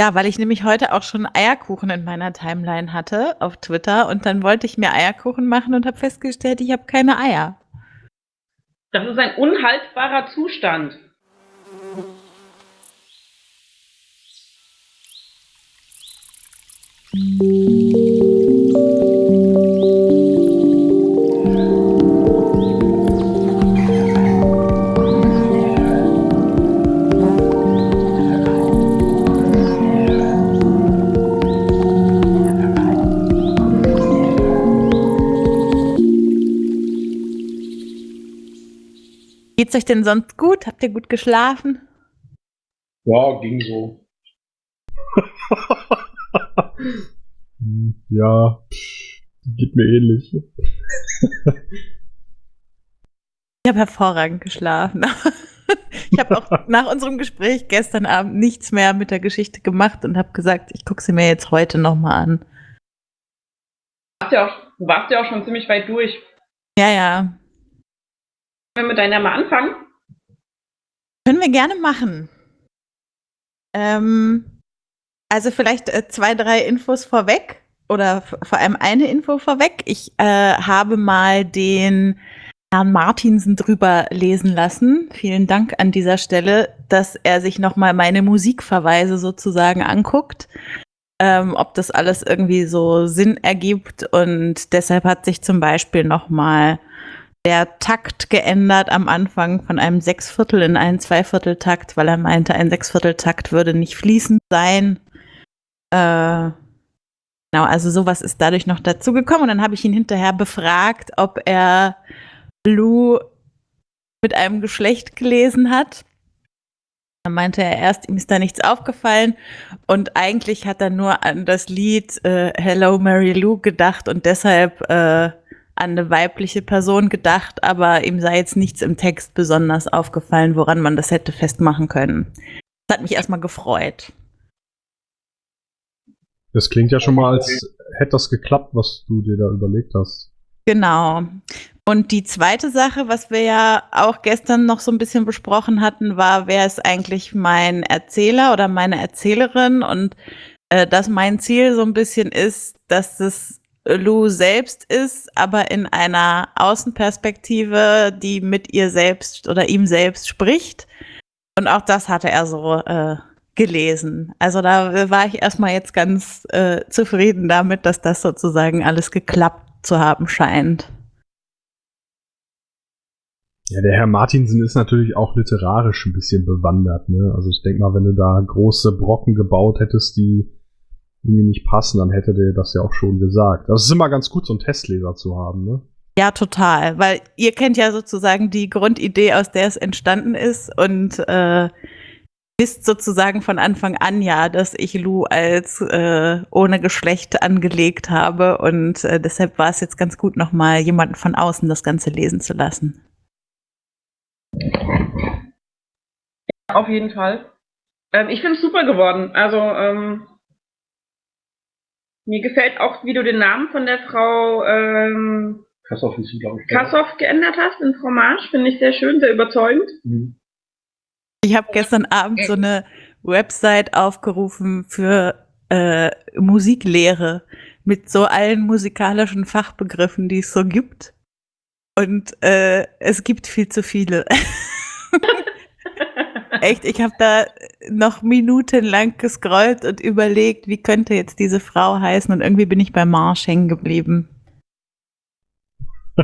Ja, weil ich nämlich heute auch schon Eierkuchen in meiner Timeline hatte auf Twitter und dann wollte ich mir Eierkuchen machen und habe festgestellt, ich habe keine Eier. Das ist ein unhaltbarer Zustand. Geht's euch denn sonst gut? Habt ihr gut geschlafen? Ja, ging so. Ja, geht mir ähnlich. Ich habe hervorragend geschlafen. Ich habe auch nach unserem Gespräch gestern Abend nichts mehr mit der Geschichte gemacht und habe gesagt, ich gucke sie mir jetzt heute nochmal an. Du warst, ja auch, du warst ja auch schon ziemlich weit durch. Ja, ja. Können wir mit deiner mal anfangen? Können wir gerne machen. Ähm, also vielleicht äh, zwei, drei Infos vorweg oder vor allem eine Info vorweg. Ich äh, habe mal den Herrn Martinsen drüber lesen lassen. Vielen Dank an dieser Stelle, dass er sich nochmal meine Musikverweise sozusagen anguckt, ähm, ob das alles irgendwie so Sinn ergibt. Und deshalb hat sich zum Beispiel nochmal der Takt geändert am Anfang von einem Sechsviertel in einen Zweivierteltakt, weil er meinte, ein Sechsvierteltakt würde nicht fließend sein. Äh, genau, also sowas ist dadurch noch dazugekommen. Und dann habe ich ihn hinterher befragt, ob er Blue mit einem Geschlecht gelesen hat. Dann meinte er erst, ihm ist da nichts aufgefallen und eigentlich hat er nur an das Lied äh, Hello Mary Lou gedacht und deshalb äh, an eine weibliche Person gedacht, aber ihm sei jetzt nichts im Text besonders aufgefallen, woran man das hätte festmachen können. Das hat mich erstmal gefreut. Das klingt ja schon mal, als hätte das geklappt, was du dir da überlegt hast. Genau. Und die zweite Sache, was wir ja auch gestern noch so ein bisschen besprochen hatten, war, wer ist eigentlich mein Erzähler oder meine Erzählerin? Und äh, dass mein Ziel so ein bisschen ist, dass es Lou selbst ist, aber in einer Außenperspektive, die mit ihr selbst oder ihm selbst spricht. Und auch das hatte er so äh, gelesen. Also da war ich erstmal jetzt ganz äh, zufrieden damit, dass das sozusagen alles geklappt zu haben scheint. Ja, der Herr Martinsen ist natürlich auch literarisch ein bisschen bewandert, ne? Also ich denke mal, wenn du da große Brocken gebaut hättest, die irgendwie nicht passen, dann hätte der das ja auch schon gesagt. Also es ist immer ganz gut, so einen Testleser zu haben, ne? Ja, total. Weil ihr kennt ja sozusagen die Grundidee, aus der es entstanden ist und äh, wisst sozusagen von Anfang an ja, dass ich Lou als äh, ohne Geschlecht angelegt habe und äh, deshalb war es jetzt ganz gut, nochmal jemanden von außen das Ganze lesen zu lassen. Auf jeden Fall. Ähm, ich finde es super geworden. Also, ähm, mir gefällt auch, wie du den Namen von der Frau ähm, Kassow ist sie, glaube ich. Kassow geändert hast in Fromage. Finde ich sehr schön, sehr überzeugend. Mhm. Ich habe gestern Abend so eine Website aufgerufen für äh, Musiklehre mit so allen musikalischen Fachbegriffen, die es so gibt. Und äh, es gibt viel zu viele. Echt, ich habe da noch minutenlang gescrollt und überlegt, wie könnte jetzt diese Frau heißen und irgendwie bin ich bei Marsch hängen geblieben.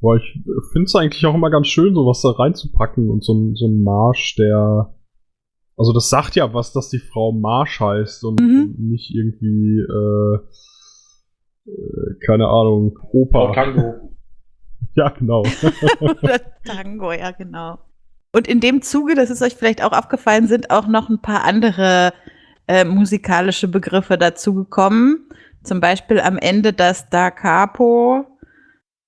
Boah, ich finde es eigentlich auch immer ganz schön, sowas da reinzupacken und so, ein- so ein Marsch, der. Also das sagt ja was, dass die Frau Marsch heißt und Mhm. nicht irgendwie, äh, äh, keine Ahnung, Opa. Frau Tango. Ja, genau. Oder Tango, ja, genau. Und in dem Zuge, das ist euch vielleicht auch aufgefallen, sind auch noch ein paar andere äh, musikalische Begriffe dazugekommen. Zum Beispiel am Ende das Da Capo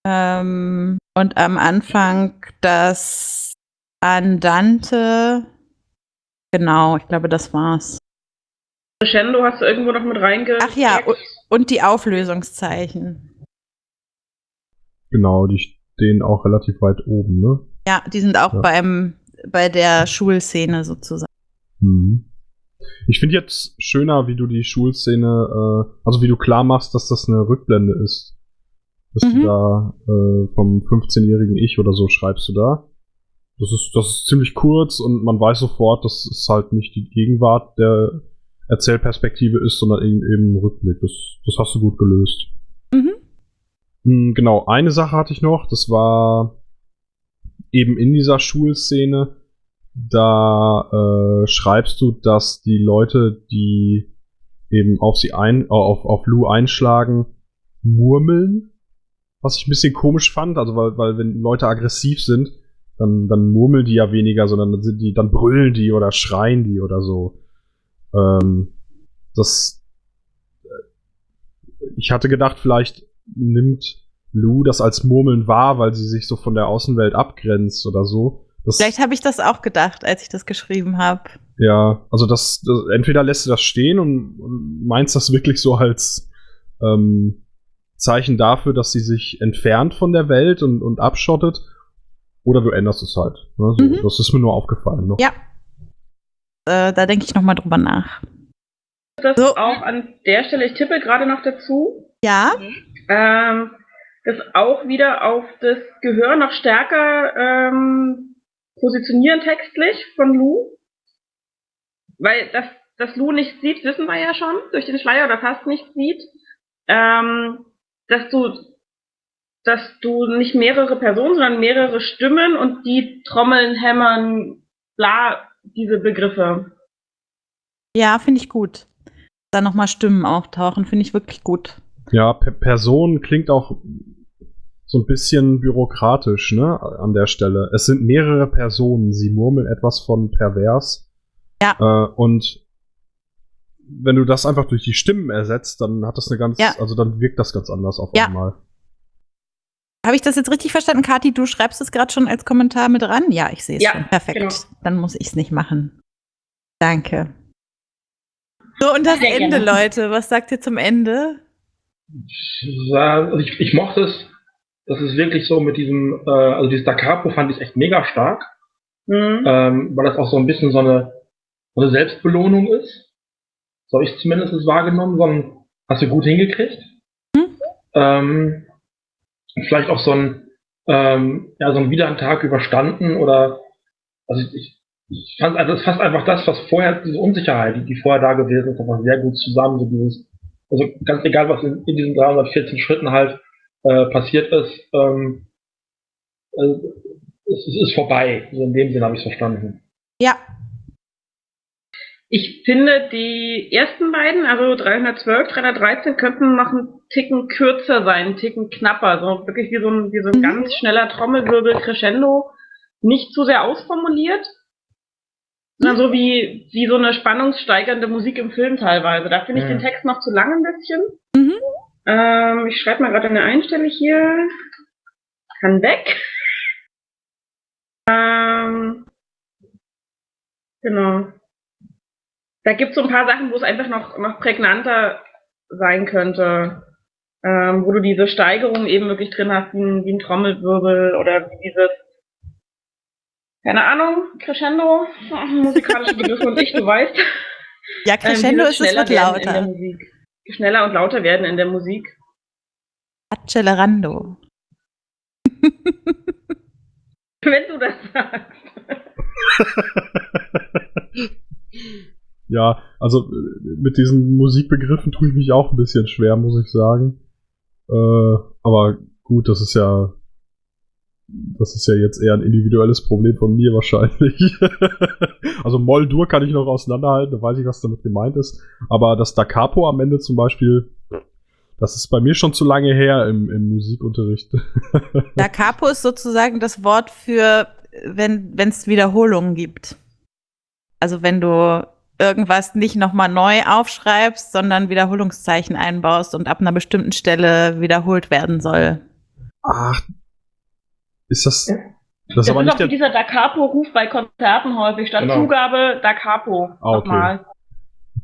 ähm, und am Anfang das Andante. Genau, ich glaube, das war's. Crescendo hast du irgendwo noch mit reinge... Ach ja, und, und die Auflösungszeichen. genau, die stehen auch relativ weit oben, ne? Ja, die sind auch Ja. beim bei der Schulszene sozusagen. Mhm. Ich finde jetzt schöner, wie du die Schulszene, äh, also wie du klar machst, dass das eine Rückblende ist. Dass Mhm. du da äh, vom 15-jährigen Ich oder so schreibst du da. Das ist, das ist ziemlich kurz und man weiß sofort, dass es halt nicht die Gegenwart der Erzählperspektive ist, sondern eben, eben Rückblick. Das, das hast du gut gelöst. Mhm. Hm, Genau, eine Sache hatte ich noch, das war eben in dieser Schulszene, da äh, schreibst du, dass die Leute, die eben auf sie ein, äh, auf, auf Lou einschlagen, murmeln. Was ich ein bisschen komisch fand, also weil, weil wenn Leute aggressiv sind, dann, dann murmeln die ja weniger, sondern dann sind die, dann brüllen die oder schreien die oder so. Ähm, das äh, ich hatte gedacht, vielleicht nimmt Lou das als Murmeln wahr, weil sie sich so von der Außenwelt abgrenzt oder so. Das, Vielleicht habe ich das auch gedacht, als ich das geschrieben habe. ja, also das, das entweder lässt du das stehen und, und meinst das wirklich so als ähm, Zeichen dafür, dass sie sich entfernt von der Welt und, und abschottet, oder du änderst es halt. Ne? So, Mhm. Das ist mir nur aufgefallen. Noch. Ja. Äh, da denke ich noch mal drüber nach. Das So. auch an der Stelle, ich tippe gerade noch dazu, Ja, ähm, das auch wieder auf das Gehör noch stärker ähm, positionieren textlich von Lou. Weil das, dass Lou nichts sieht, wissen wir ja schon, durch den Schleier oder fast nichts sieht. Ähm, dass du dass du nicht mehrere Personen, sondern mehrere Stimmen und die trommeln, hämmern, bla, diese Begriffe. ja, finde ich gut. Da noch mal Stimmen auftauchen, finde ich wirklich gut. Ja, per Person klingt auch so ein bisschen bürokratisch, ne, an der Stelle. Es sind mehrere Personen, sie murmeln etwas von pervers. Ja. Äh, und wenn du das einfach durch die Stimmen ersetzt, dann hat das eine ganz, Ja. also dann wirkt das ganz anders auf Ja. einmal. Habe ich das jetzt richtig verstanden, Kathi? Du schreibst es gerade schon als Kommentar mit ran? Ja, ich sehe es Ja, schon. Perfekt. genau. Dann muss ich es nicht machen. Danke. So, und das Sehr Ende, gerne. Leute. Was sagt ihr zum Ende? Ich, ich mochte es. Das ist wirklich so mit diesem, äh, also dieses Da Capo fand ich echt mega stark, Hm? ähm, weil das auch so ein bisschen so eine, so eine Selbstbelohnung ist. So habe ich es zumindest wahrgenommen, so ein, hast du gut hingekriegt. Hm? Ähm, vielleicht auch so ein, ähm, ja, so ein wieder einen Tag überstanden oder, also ich, ich, ich fand, also es fasst einfach das, was vorher, diese Unsicherheit, die, die vorher da gewesen ist, einfach sehr gut zusammen, so dieses, also ganz egal, was in, in diesen 314 Schritten halt äh, passiert ist, ähm, äh, es, es ist vorbei. So in dem Sinn habe ich es verstanden. Ja, Ich finde, die ersten beiden, also 312, 313, könnten noch einen Ticken kürzer sein, einen Ticken knapper. So wirklich wie so ein, wie so ein Mhm. ganz schneller Trommelwirbel Crescendo. Nicht zu sehr ausformuliert, sondern so wie, wie so eine spannungssteigernde Musik im Film teilweise. Da finde ich Mhm. den Text noch zu lang ein bisschen. Mhm. Ähm, ich schreibe mal gerade eine Einstelle hier. Kann weg. Ähm, genau. Da gibt es so ein paar Sachen, wo es einfach noch, noch prägnanter sein könnte. Ähm, wo du diese Steigerung eben wirklich drin hast, wie ein, wie ein Trommelwirbel oder wie dieses, keine Ahnung, Crescendo, musikalische Begriffe und ich, du weißt. ja Ähm, Crescendo dieses ist es wird lauter. Schneller und lauter werden in der Musik. Accelerando. Wenn du das sagst. ja, also äh, mit diesen Musikbegriffen tue ich mich auch ein bisschen schwer, muss ich sagen. Äh, aber gut, das ist ja das ist ja jetzt eher ein individuelles Problem von mir wahrscheinlich. also Moll-Dur kann ich noch auseinanderhalten, da weiß ich, was damit gemeint ist. Aber das Da Capo am Ende zum Beispiel, das ist bei mir schon zu lange her im, im Musikunterricht. Da Capo ist sozusagen das Wort für, wenn es Wiederholungen gibt. Also wenn du irgendwas nicht nochmal neu aufschreibst, sondern Wiederholungszeichen einbaust und ab einer bestimmten Stelle wiederholt werden soll. Ach, ist das. Das Das ist aber nicht auch der. dieser Da Capo-Ruf bei Konzerten häufig. Statt Genau. Zugabe, Da Capo. Ah, okay. Nochmal.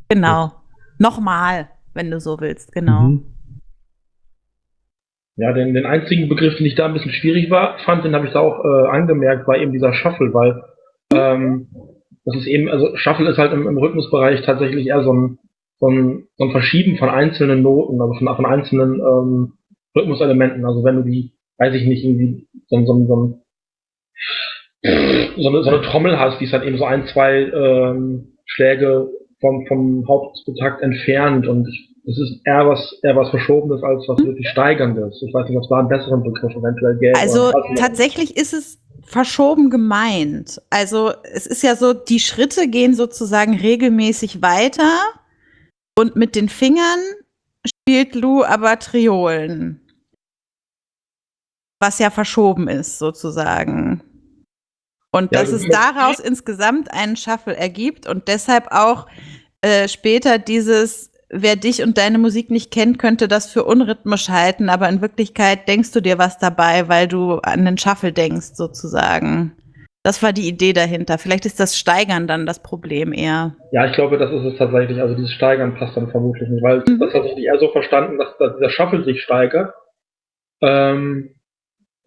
Genau. Nochmal, wenn du so willst, genau. Mhm. Ja, den, den einzigen Begriff, den ich da ein bisschen schwierig war, fand, den habe ich da auch äh, angemerkt, war eben dieser Shuffle, weil ähm, das ist eben, also Shuffle ist halt im, im Rhythmusbereich tatsächlich eher so ein, so ein, so ein Verschieben von einzelnen Noten, also von, von einzelnen ähm, Rhythmuselementen. Also wenn du die, weiß ich nicht, irgendwie so, so, so, so, eine, so eine Trommel hast, die ist halt eben so ein, zwei ähm, Schläge vom, vom Haupttakt entfernt und es ist eher was, eher was Verschobenes als was wirklich Steigerndes. Ich weiß nicht, ob es da einen besseren Begriff eventuell gäbe. Also tatsächlich ist es verschoben gemeint. Also es ist ja so, die Schritte gehen sozusagen regelmäßig weiter und mit den Fingern spielt Lou aber Triolen. Was ja verschoben ist, sozusagen. Und Ja, dass es daraus insgesamt einen Shuffle ergibt und deshalb auch äh, später dieses, wer dich und deine Musik nicht kennt, könnte das für unrhythmisch halten, aber in Wirklichkeit denkst du dir was dabei, weil du an den Shuffle denkst, sozusagen. Das war die Idee dahinter. Vielleicht ist das Steigern dann das Problem eher. Ja, ich glaube, das ist es tatsächlich. Also dieses Steigern passt dann vermutlich nicht, weil Mhm. das hatte ich eher so verstanden, dass, dass dieser Shuffle sich steigert. Ähm,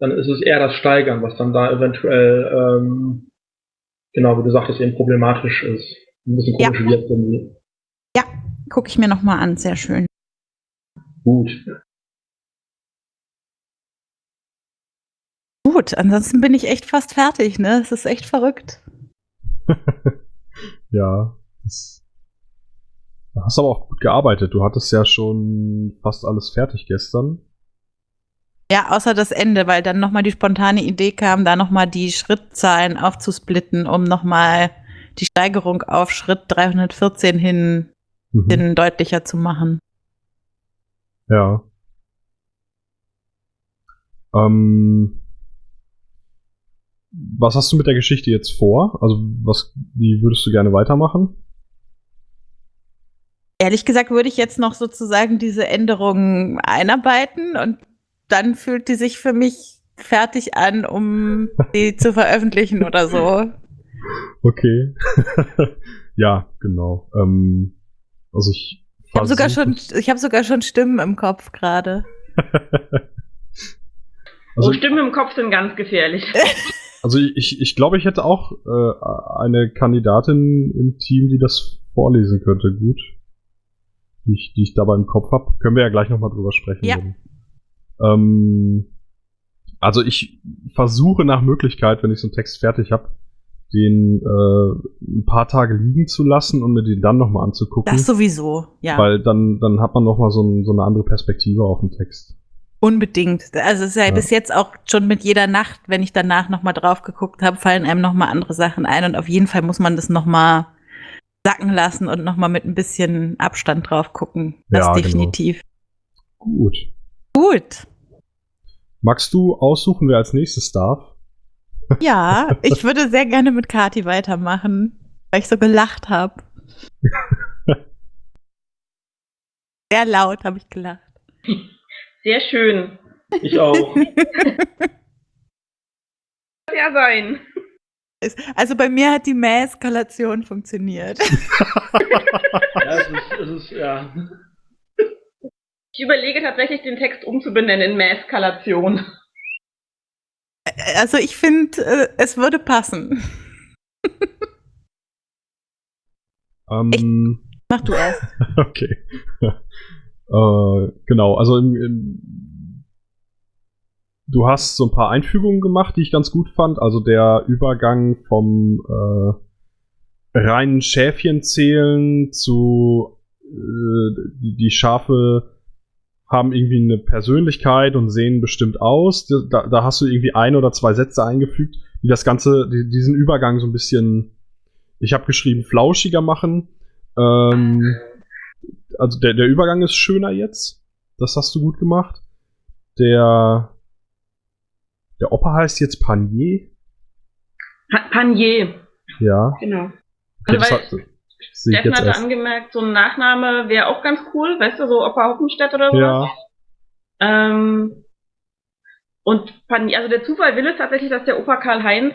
dann ist es eher das Steigern, was dann da eventuell, ähm, genau, wie du sagtest, eben problematisch ist. Ein bisschen Ja. komisch wirkt irgendwie. Gucke ich mir noch mal an, sehr schön. Gut. Gut, ansonsten bin ich echt fast fertig, ne? Es ist echt verrückt. Ja, das, da hast aber auch gut gearbeitet. Du hattest ja schon fast alles fertig gestern. Ja, außer das Ende, weil dann noch mal die spontane Idee kam, da noch mal die Schrittzahlen aufzusplitten, um noch mal die Steigerung auf Schritt 314 hin, Mhm. hin deutlicher zu machen. Ja. Ähm, was hast du mit der Geschichte jetzt vor? Also, was, wie würdest du gerne weitermachen? Ehrlich gesagt würde ich jetzt noch sozusagen diese Änderungen einarbeiten und dann fühlt die sich für mich fertig an, um sie zu veröffentlichen oder so. Okay. ja, genau. Ähm, also ich Ich habe sogar schon, ich habe sogar schon Stimmen im Kopf gerade. also, oh, Stimmen im Kopf sind ganz gefährlich. also ich, ich glaube, ich hätte auch äh, eine Kandidatin im Team, die das vorlesen könnte, gut. Die ich, die ich dabei im Kopf habe. Können wir ja gleich nochmal drüber sprechen. Ja. dann. Ähm, also ich versuche nach Möglichkeit, wenn ich so einen Text fertig habe, den äh, ein paar Tage liegen zu lassen und mir den dann nochmal anzugucken. Das sowieso, ja. Weil dann, dann hat man nochmal so, ein, so eine andere Perspektive auf den Text. Unbedingt. Also es ist ja, Ja. bis jetzt auch schon mit jeder Nacht, wenn ich danach noch mal drauf geguckt habe, fallen einem noch mal andere Sachen ein und auf jeden Fall muss man das noch mal sacken lassen und noch mal mit ein bisschen Abstand drauf gucken. Das Ja, genau. definitiv. Gut. Gut. Magst du aussuchen, wer als nächstes darf? Ja, ich würde sehr gerne mit Kati weitermachen, weil ich so gelacht habe. Sehr laut habe ich gelacht. Sehr schön. Ich auch. Ja, sein. Also bei mir hat die Mäheskalation funktioniert. ja, es ist, es ist, ja. Ich überlege tatsächlich, den Text umzubenennen in Mäskalation. Also ich finde, äh, es würde passen. Ähm, Mach du erst. okay. äh, genau, also im, im, du hast so ein paar Einfügungen gemacht, die ich ganz gut fand. Also der Übergang vom äh, reinen Schäfchenzählen zu äh, die, die Schafe haben irgendwie eine Persönlichkeit und sehen bestimmt aus. Da, da hast du irgendwie ein oder zwei Sätze eingefügt, die das Ganze, die, diesen Übergang so ein bisschen, ich habe geschrieben, flauschiger machen. Ähm, also der, der Übergang ist schöner jetzt. Das hast du gut gemacht. Der, der Opa heißt jetzt Panier. Pa Panier, Ja. genau. Okay, Also, das hat, Steffen hatte erst. angemerkt, so ein Nachname wäre auch ganz cool, weißt du, so Opa Hoppenstedt oder so. Ja. Ähm, und Panier, also der Zufall will es tatsächlich, dass der Opa Karl-Heinz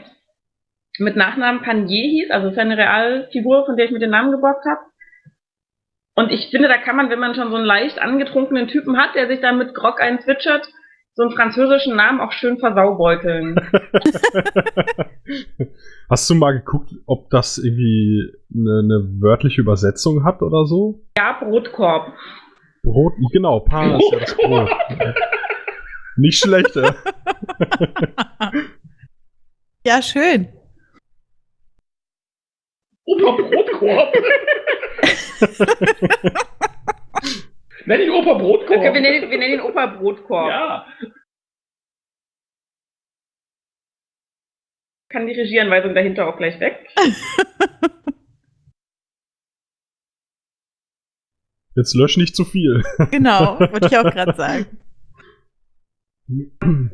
mit Nachnamen Panier hieß, also ist eine Realfigur, von der ich mir den Namen geborgt habe. Und ich finde, da kann man, wenn man schon so einen leicht angetrunkenen Typen hat, der sich dann mit Grog einzwitschert, so einen französischen Namen auch schön versaubeuteln. Hast du mal geguckt, ob das irgendwie eine, eine wörtliche Übersetzung hat oder so? Ja, Brotkorb. Brot, genau, Paar ist ja das Brot. Nicht schlecht, äh. Ja, schön. Opa Brotkorb. Nenn ihn Opa Brotkorb. Okay, wir, nennen, wir nennen ihn Opa Brotkorb. Ja. Kann die Regieanweisung dahinter auch gleich weg. Jetzt lösch nicht zu viel. Genau, wollte ich auch gerade sagen.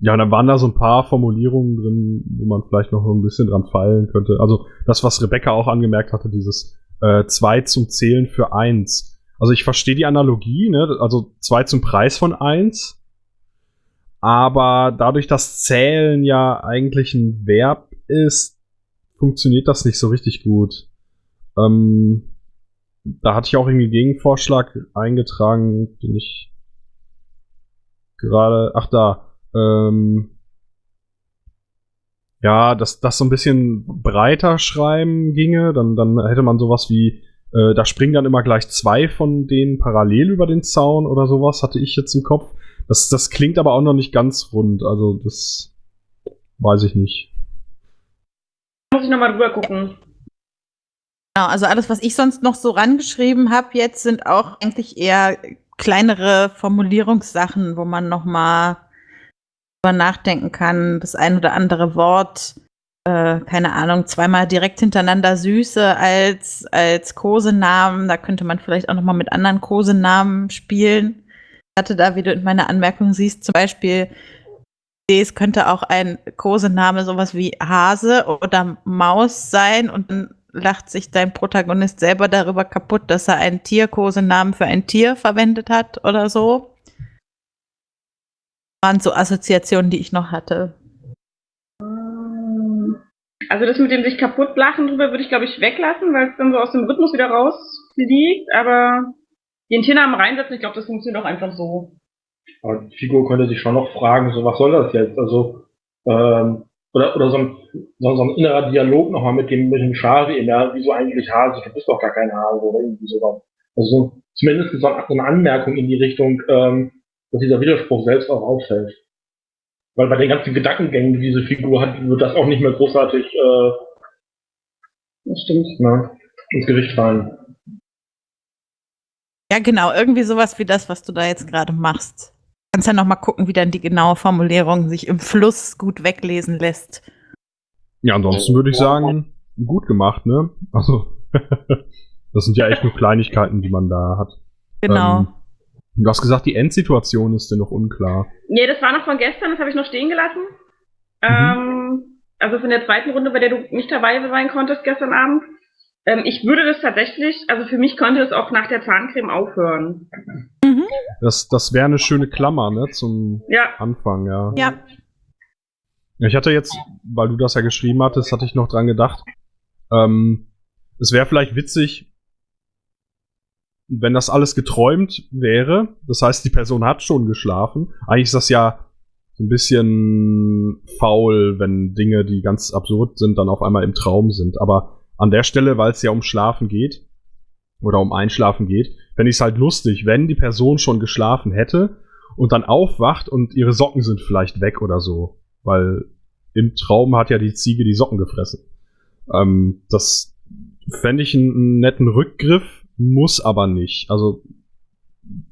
Ja, und dann waren da so ein paar Formulierungen drin, wo man vielleicht noch ein bisschen dran feilen könnte. Also das, was Rebecca auch angemerkt hatte, dieses äh, 2 zum Zählen für 1. Also ich verstehe die Analogie, ne? also 2 zum Preis von 1. Aber dadurch, dass Zählen ja eigentlich ein Verb ist, funktioniert das nicht so richtig gut. Ähm, da hatte ich auch irgendwie Gegenvorschlag eingetragen, den ich gerade, ach da, ähm, ja, dass das so ein bisschen breiter schreiben ginge, dann, dann hätte man sowas wie, äh, da springen dann immer gleich zwei von denen parallel über den Zaun oder sowas, hatte ich jetzt im Kopf. Das, das klingt aber auch noch nicht ganz rund, also das weiß ich nicht. Muss ich nochmal drüber gucken. Genau, also alles, was ich sonst noch so rangeschrieben habe, jetzt sind auch eigentlich eher kleinere Formulierungssachen, wo man noch mal drüber nachdenken kann. Das ein oder andere Wort, äh, keine Ahnung, zweimal direkt hintereinander Süße als als Kosenamen. Da könnte man vielleicht auch noch mal mit anderen Kosenamen spielen. Ich hatte da, wie du in meiner Anmerkung siehst, zum Beispiel es könnte auch ein Kosename sowas wie Hase oder Maus sein und dann lacht sich dein Protagonist selber darüber kaputt, dass er einen Tierkosenamen für ein Tier verwendet hat oder so. Das waren so Assoziationen, die ich noch hatte. Also das mit dem sich kaputt lachen drüber würde ich, glaube ich, weglassen, weil es dann so aus dem Rhythmus wieder rausfliegt. Aber den Tiernamen reinsetzen, ich glaube, das funktioniert auch einfach so. Aber die Figur könnte sich schon noch fragen, so was soll das jetzt? Also, ähm, oder, oder so ein, so, so ein innerer Dialog nochmal mit dem, mit dem Schari, ja, wieso eigentlich Hase? Du bist doch gar kein Hase oder irgendwie sowas. Also so, zumindest so eine Anmerkung in die Richtung, ähm, dass dieser Widerspruch selbst auch auffällt. Weil bei den ganzen Gedankengängen, die diese Figur hat, wird das auch nicht mehr großartig äh, Das stimmt. na, ins Gewicht fallen. Ja, genau, irgendwie sowas wie das, was du da jetzt gerade machst. Kannst ja noch mal gucken, wie dann die genaue Formulierung sich im Fluss gut weglesen lässt. Ja, ansonsten würde ich sagen, gut gemacht, ne? Also, das sind ja echt nur Kleinigkeiten, die man da hat. Genau. Ähm, du hast gesagt, die Endsituation ist dir noch unklar. Nee, das war noch von gestern, das habe ich noch stehen gelassen. Mhm. Ähm, also von der zweiten Runde, bei der du nicht dabei sein konntest gestern Abend. Ähm, ich würde das tatsächlich, also für mich könnte es auch nach der Zahncreme aufhören. Mhm. Das, das wäre eine schöne Klammer, ne? Zum Ja, Anfang, ja. Ja. Ich hatte jetzt, weil du das ja geschrieben hattest, hatte ich noch dran gedacht. Ähm, es wäre vielleicht witzig, wenn das alles geträumt wäre. Das heißt, die Person hat schon geschlafen. Eigentlich ist das ja so ein bisschen faul, wenn Dinge, die ganz absurd sind, dann auf einmal im Traum sind. Aber an der Stelle, weil es ja um Schlafen geht, oder um Einschlafen geht, fände ich es halt lustig, wenn die Person schon geschlafen hätte und dann aufwacht und ihre Socken sind vielleicht weg oder so. Weil im Traum hat ja die Ziege die Socken gefressen. Ähm, das fände ich einen, einen netten Rückgriff, muss aber nicht. Also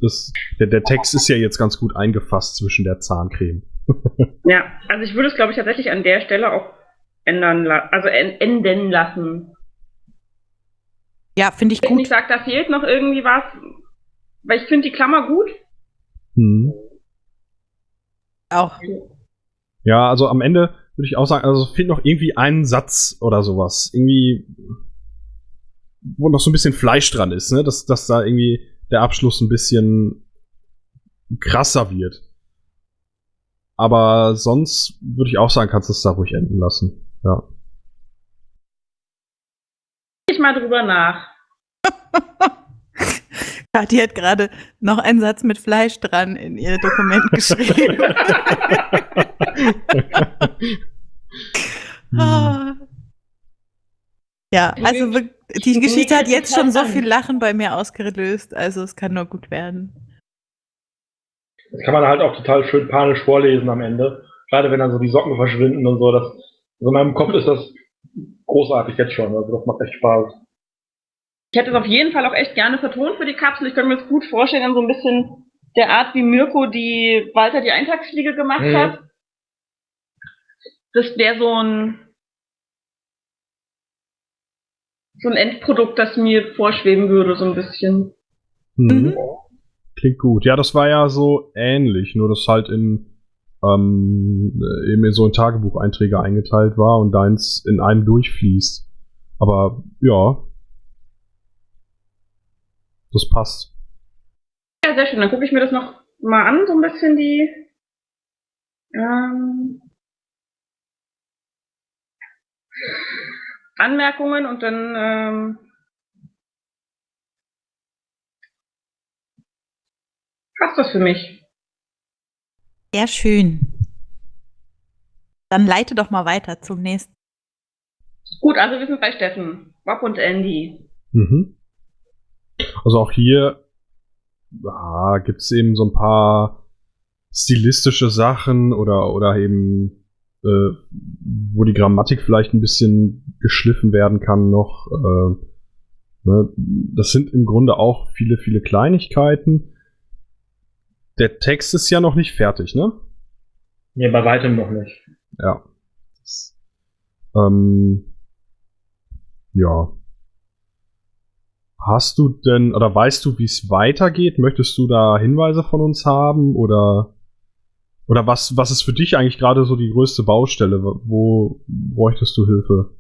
das, der, der Text ist ja jetzt ganz gut eingefasst zwischen der Zahncreme. ja. Also ich würde es, glaube ich, tatsächlich an der Stelle auch ändern, la also en- enden lassen. Ja, finde ich Wenn ich gut. sage, da fehlt noch irgendwie was, weil ich finde die Klammer gut. Hm. Auch. Ja, also am Ende würde ich auch sagen, also fehlt noch irgendwie ein Satz oder sowas. Irgendwie, wo noch so ein bisschen Fleisch dran ist, ne? Dass, dass da irgendwie der Abschluss ein bisschen krasser wird. Aber sonst würde ich auch sagen, kannst du es da ruhig enden lassen. Ja. Ich mal drüber nach. Die hat gerade noch einen Satz mit Fleisch dran in ihr Dokument geschrieben. Ah. Ja, also die Geschichte hat jetzt schon so viel Lachen bei mir ausgelöst, also es kann nur gut werden. Das kann man halt auch total schön panisch vorlesen am Ende. Gerade wenn dann so die Socken verschwinden und so. Das, also in meinem Kopf ist das großartig jetzt schon. Also das macht echt Spaß. Ich hätte es auf jeden Fall auch echt gerne vertont für die Kapsel. Ich könnte mir das gut vorstellen, so ein bisschen der Art, wie Mirko die Walter die Eintagsfliege gemacht Mhm. hat. Das wäre so ein so ein Endprodukt, das mir vorschweben würde, so ein bisschen. Mhm. Mhm. Klingt gut. Ja, das war ja so ähnlich, nur dass halt in ähm, äh, eben in so ein Tagebucheinträge eingeteilt war und deins in einem durchfließt. Aber ja. Das passt. Ja, sehr schön. Dann gucke ich mir das noch mal an, so ein bisschen die ähm, Anmerkungen und dann ähm, passt das für mich. Sehr schön. Dann leite doch mal weiter zum nächsten. Gut, also wir sind bei Steffen, Bob und Andy. Mhm. Also auch hier ja, gibt es eben so ein paar stilistische Sachen oder, oder eben, äh, wo die Grammatik vielleicht ein bisschen geschliffen werden kann noch. Äh, ne? Das sind im Grunde auch viele, viele Kleinigkeiten. Der Text ist ja noch nicht fertig, ne? Nee, bei weitem noch nicht. Ja. Ähm, ja. Hast du denn, oder weißt du, wie es weitergeht? Möchtest du da Hinweise von uns haben? Oder, oder was, was ist für dich eigentlich gerade so die größte Baustelle? Wo bräuchtest du Hilfe?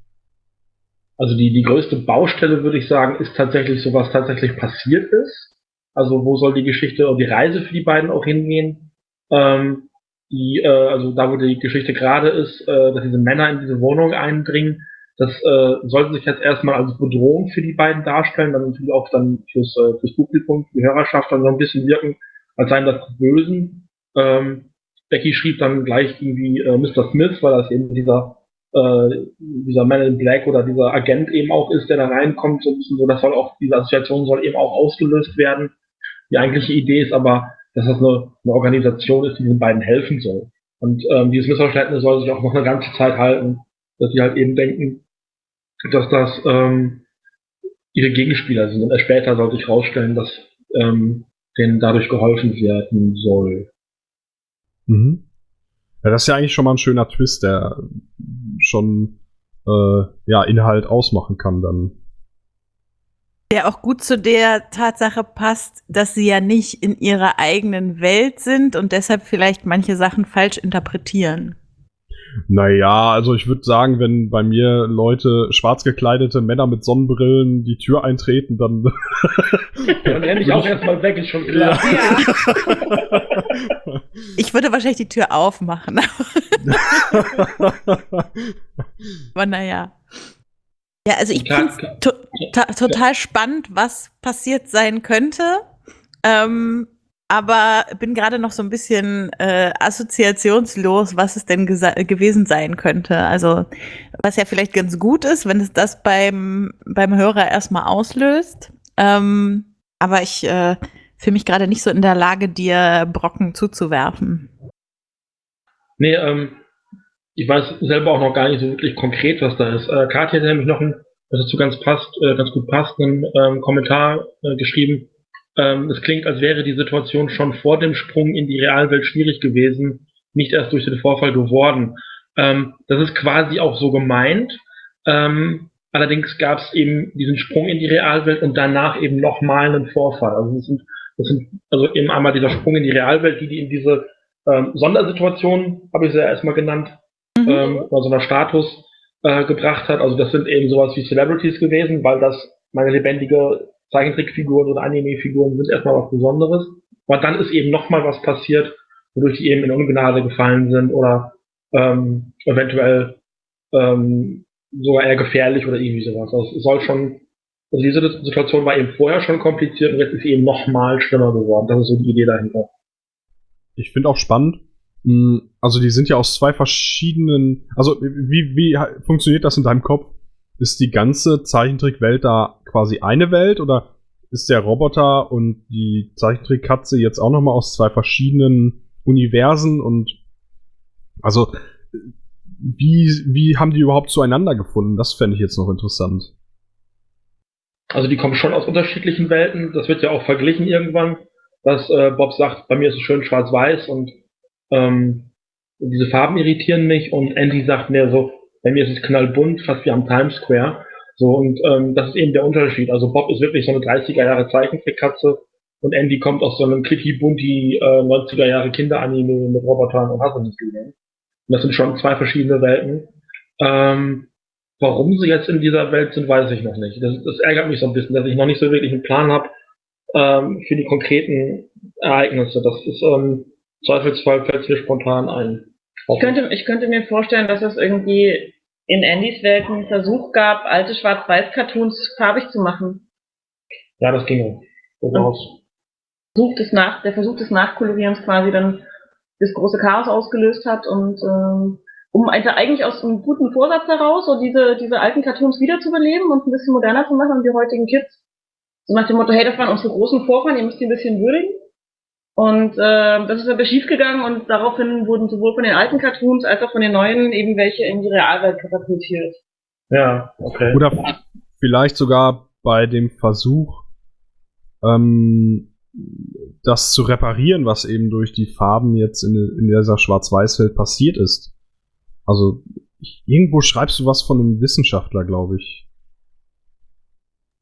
Also die, die größte Baustelle, würde ich sagen, ist tatsächlich so, was tatsächlich passiert ist. Also wo soll die Geschichte und die Reise für die beiden auch hingehen? Ähm, die, äh, also da, wo die Geschichte gerade ist, äh, dass diese Männer in diese Wohnung eindringen, das äh, sollte sich jetzt erstmal als Bedrohung für die beiden darstellen, dann natürlich auch dann fürs, äh, fürs Publikum, für die Hörerschaft dann so ein bisschen wirken, als seien das Bösen. Ähm, Becky schrieb dann gleich irgendwie äh, Mr. Smith, weil das eben dieser äh, dieser Man in Black oder dieser Agent eben auch ist, der da reinkommt, so ein bisschen so, das soll auch, diese Assoziation soll eben auch ausgelöst werden. Die eigentliche Idee ist aber, dass das eine, eine Organisation ist, die den beiden helfen soll. Und ähm, dieses Missverständnis soll sich auch noch eine ganze Zeit halten, dass sie halt eben denken, dass das ähm, ihre Gegenspieler sind. Und erst später soll sich herausstellen, dass ähm, denen dadurch geholfen werden soll. Mhm. Ja, das ist ja eigentlich schon mal ein schöner Twist, der schon äh, ja, Inhalt ausmachen kann dann. Der auch gut zu der Tatsache passt, dass sie ja nicht in ihrer eigenen Welt sind und deshalb vielleicht manche Sachen falsch interpretieren. Naja, also ich würde sagen, wenn bei mir Leute, schwarz gekleidete Männer mit Sonnenbrillen die Tür eintreten, dann. Dann renne ich auch erstmal weg, ist schon klar. Ich würde wahrscheinlich die Tür aufmachen. Aber naja. Ja, also ich finde to ta total spannend, was passiert sein könnte. Ähm, aber bin gerade noch so ein bisschen äh, assoziationslos, was es denn gewesen sein könnte. Also, was ja vielleicht ganz gut ist, wenn es das beim, beim Hörer erstmal auslöst. Ähm, aber ich äh, fühle mich gerade nicht so in der Lage, dir Brocken zuzuwerfen. Nee, ähm, ich weiß selber auch noch gar nicht so wirklich konkret, was da ist. Äh, Katja hat nämlich noch einen, was dazu ganz passt, äh, ganz gut passt, einen ähm, Kommentar äh, geschrieben. Ähm, es klingt, als wäre die Situation schon vor dem Sprung in die Realwelt schwierig gewesen, nicht erst durch den Vorfall geworden. Ähm, das ist quasi auch so gemeint. Ähm, allerdings gab es eben diesen Sprung in die Realwelt und danach eben nochmal einen Vorfall. Also das sind, das sind also eben einmal dieser Sprung in die Realwelt, die die in diese ähm, Sondersituation, habe ich sie ja erstmal genannt, Mhm. ähm, oder so einer Status äh, gebracht hat. Also das sind eben sowas wie Celebrities gewesen, weil das meine lebendige Zeichentrickfiguren oder Anime-Figuren sind erstmal was Besonderes. Aber dann ist eben nochmal was passiert, wodurch die eben in Ungnade gefallen sind oder ähm, eventuell ähm, sogar eher gefährlich oder irgendwie sowas. Also es soll schon, Also diese Situation war eben vorher schon kompliziert und jetzt ist sie eben nochmal schlimmer geworden. Das ist so die Idee dahinter. Ich finde auch spannend, hm, also die sind ja aus zwei verschiedenen, also wie, wie funktioniert das in deinem Kopf? Ist die ganze Zeichentrickwelt da quasi eine Welt oder ist der Roboter und die Zeichentrickkatze jetzt auch nochmal aus zwei verschiedenen Universen und also wie, wie haben die überhaupt zueinander gefunden? Das fände ich jetzt noch interessant. Also die kommen schon aus unterschiedlichen Welten. Das wird ja auch verglichen irgendwann, dass äh, Bob sagt, bei mir ist es schön schwarz-weiß und ähm, diese Farben irritieren mich und Andy sagt mir so, bei mir ist es knallbunt, fast wie am Times Square. So, und ähm, das ist eben der Unterschied. Also Bob ist wirklich so eine 30er Jahre Zeichentrickkatze und Andy kommt aus so einem clicky bunti äh, 90er Jahre Kinderanime mit Robotern und gesehen. Und das sind schon zwei verschiedene Welten. Ähm, warum sie jetzt in dieser Welt sind, weiß ich noch nicht. Das, das ärgert mich so ein bisschen, dass ich noch nicht so wirklich einen Plan habe ähm, für die konkreten Ereignisse. Das ist ähm, Zweifelsfall fällt mir spontan ein. Ich könnte, ich könnte mir vorstellen, dass es irgendwie in Andys Welt einen Versuch gab, alte Schwarz-Weiß-Cartoons farbig zu machen. Ja, das ging auch. Versuch des Nach der Versuch des Nachkolorierens quasi dann das große Chaos ausgelöst hat und ähm, um einfach eigentlich aus einem guten Vorsatz heraus, so diese, diese alten Cartoons wiederzubeleben und ein bisschen moderner zu machen und die heutigen Kids so nach dem Motto, hey, das waren unsere großen Vorfahren, ihr müsst die ein bisschen würdigen. Und äh, das ist aber schiefgegangen und daraufhin wurden sowohl von den alten Cartoons als auch von den neuen eben welche in die Realwelt katapultiert. Ja, okay. Oder vielleicht sogar bei dem Versuch, ähm, das zu reparieren, was eben durch die Farben jetzt in, in dieser Schwarz-Weiß-Welt passiert ist. Also irgendwo schreibst du was von einem Wissenschaftler, glaube ich.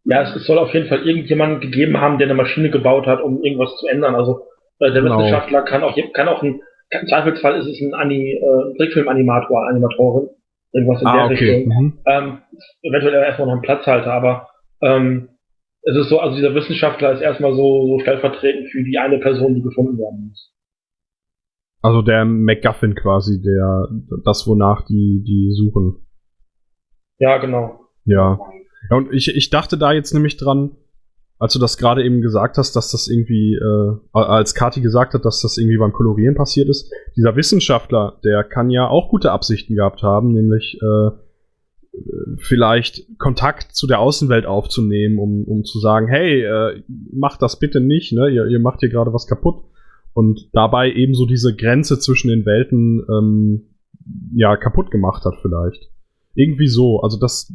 Ja, es, es soll auf jeden Fall irgendjemanden gegeben haben, der eine Maschine gebaut hat, um irgendwas zu ändern. Also äh, der genau. Wissenschaftler kann auch, kann auch ein, im Zweifelsfall ist es ein Ani, äh, Trickfilm-Animator, Animatorin, irgendwas in ah, der okay. Richtung. Mhm. Ähm, eventuell erstmal noch ein Platzhalter, aber ähm, es ist so, also dieser Wissenschaftler ist erstmal so, so stellvertretend für die eine Person, die gefunden werden muss. Also der MacGuffin quasi, der das, wonach die, die suchen. Ja, genau. Ja. ja und ich, ich dachte da jetzt nämlich dran, als du das gerade eben gesagt hast, dass das irgendwie, äh, als Kati gesagt hat, dass das irgendwie beim Kolorieren passiert ist, dieser Wissenschaftler, der kann ja auch gute Absichten gehabt haben, nämlich äh, vielleicht Kontakt zu der Außenwelt aufzunehmen, um, um zu sagen, hey, äh, macht das bitte nicht, ne? ihr, ihr macht hier gerade was kaputt. Und dabei eben so diese Grenze zwischen den Welten ähm, ja kaputt gemacht hat vielleicht. Irgendwie so, also das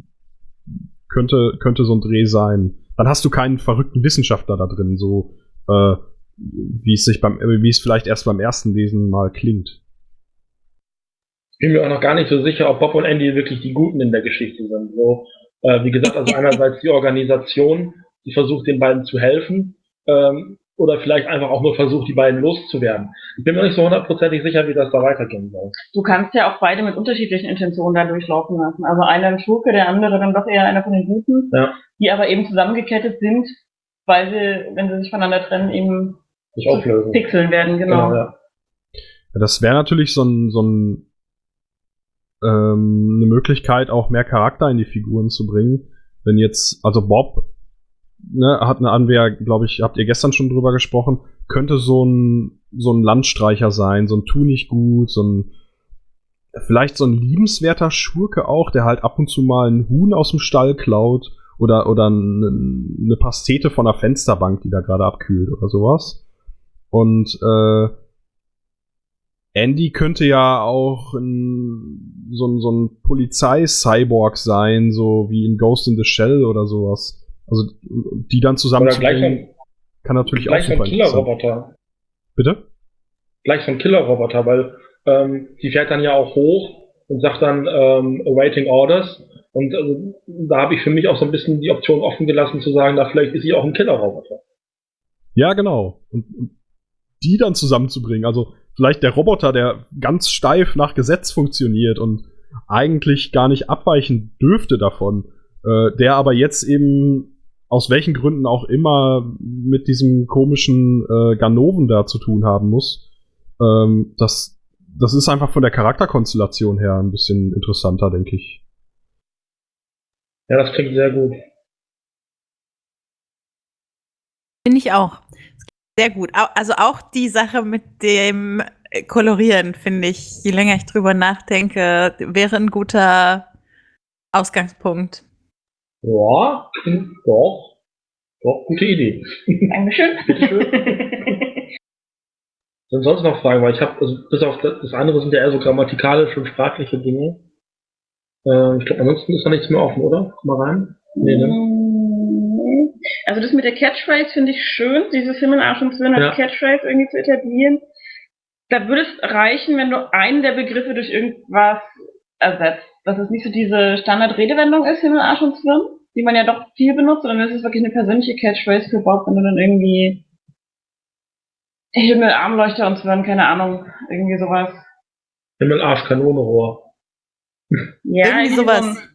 könnte, könnte so ein Dreh sein dann hast du keinen verrückten Wissenschaftler da drin, so äh, wie es sich beim, wie es vielleicht erst beim ersten Lesen mal klingt. Ich bin mir auch noch gar nicht so sicher, ob Bob und Andy wirklich die Guten in der Geschichte sind. So, äh, wie gesagt, also einerseits die Organisation, die versucht den beiden zu helfen, ähm, oder vielleicht einfach auch nur versucht, die beiden loszuwerden. Ich bin mir nicht so hundertprozentig sicher, wie das da weitergehen soll. Du kannst ja auch beide mit unterschiedlichen Intentionen da durchlaufen lassen. Also einer ein Schurke, der andere dann doch eher einer von den Guten, ja. die aber eben zusammengekettet sind, weil sie, wenn sie sich voneinander trennen, eben sich auflösen. pixeln werden, genau. genau ja. Das wäre natürlich so ein, so ein ähm, eine Möglichkeit, auch mehr Charakter in die Figuren zu bringen. Wenn jetzt, also Bob ne, hat eine Anwehr, glaube ich, habt ihr gestern schon drüber gesprochen, könnte so ein, so ein Landstreicher sein, so ein Tu nicht gut, so ein, vielleicht so ein liebenswerter Schurke auch, der halt ab und zu mal ein Huhn aus dem Stall klaut oder, oder eine, eine Pastete von der Fensterbank, die da gerade abkühlt oder sowas. Und, äh, Andy könnte ja auch ein, so, ein, so ein Polizei-Cyborg sein, so wie in Ghost in the Shell oder sowas. Also die dann zusammen Oder gleich ein, kann natürlich gleich auch super ein Killerroboter. Bitte? Gleich so ein Killerroboter, weil ähm, die fährt dann ja auch hoch und sagt dann ähm, awaiting orders. Und also, da habe ich für mich auch so ein bisschen die Option offen gelassen zu sagen, na vielleicht ist sie auch ein Killerroboter. Ja, genau. Und, und die dann zusammenzubringen. Also vielleicht der Roboter, der ganz steif nach Gesetz funktioniert und eigentlich gar nicht abweichen dürfte davon, äh, der aber jetzt eben aus welchen Gründen auch immer mit diesem komischen äh, Ganoven da zu tun haben muss. Ähm, das, das ist einfach von der Charakterkonstellation her ein bisschen interessanter, denke ich. Ja, das klingt sehr gut. Finde ich auch. Sehr gut. Also auch die Sache mit dem äh, Kolorieren, finde ich, je länger ich drüber nachdenke, wäre ein guter Ausgangspunkt. Ja, doch. Doch, gute Idee. Dankeschön. Sind sonst noch Fragen? Weil ich habe, also bis auf das, andere sind ja eher so grammatikalische und sprachliche Dinge. Äh, ich glaube, ansonsten ist da nichts mehr offen, oder? Guck mal rein. Nee, ne? Mm, Also das mit der Catchphrase finde ich schön, dieses Himmel, Arsch und Zwirn als Ja. Catchphrase irgendwie zu etablieren. Da würde es reichen, wenn du einen der Begriffe durch irgendwas ersetzt. Dass es nicht so diese Standard-Redewendung ist, Himmel, Arsch und Zwirn, die man ja doch viel benutzt, sondern es ist wirklich eine persönliche Catchphrase für Bob, wenn du dann irgendwie Himmel, Armleuchter und Zwirn, keine Ahnung, irgendwie sowas. Himmel, Arsch, Kanone, Rohr. Ja, Irgendwie so sowas.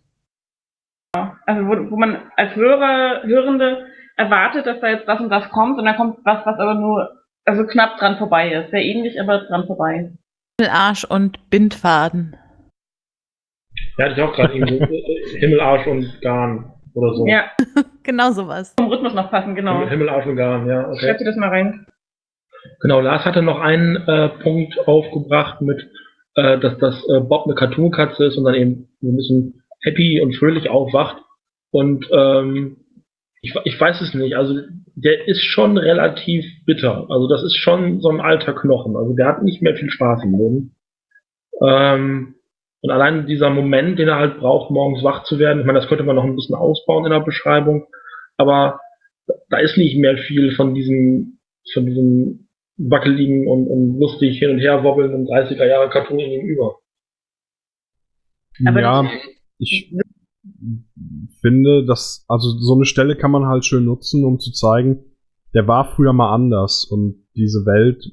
Also wo, wo man als Hörer, Hörende erwartet, dass da jetzt das und das kommt und dann kommt was, was aber nur also knapp dran vorbei ist. Sehr ähnlich, aber dran vorbei. Arsch und Bindfaden. Ja, hatte ich auch gerade irgendwie so, äh, Himmel, Arsch und Garn oder so. Ja, Genau sowas. vom Rhythmus noch passen, genau. Himmel, Arsch und Garn, ja. Okay. Schreib dir das mal rein. Genau, Lars hatte noch einen äh, Punkt aufgebracht mit, äh, dass das äh, Bob eine Cartoon-Katze ist und dann eben ein bisschen happy und fröhlich aufwacht. Und ähm, ich, ich weiß es nicht, also der ist schon relativ bitter. Also das ist schon so ein alter Knochen. Also der hat nicht mehr viel Spaß im Leben. Ähm, und allein dieser Moment, den er halt braucht, morgens wach zu werden, ich meine, das könnte man noch ein bisschen ausbauen in der Beschreibung, aber da ist nicht mehr viel von diesem, von diesem wackeligen und, und lustig hin und her wobbelnden 30er Jahre Cartoon in ihm über. Aber ja, ich finde, dass, also so eine Stelle kann man halt schön nutzen, um zu zeigen, der war früher mal anders und diese Welt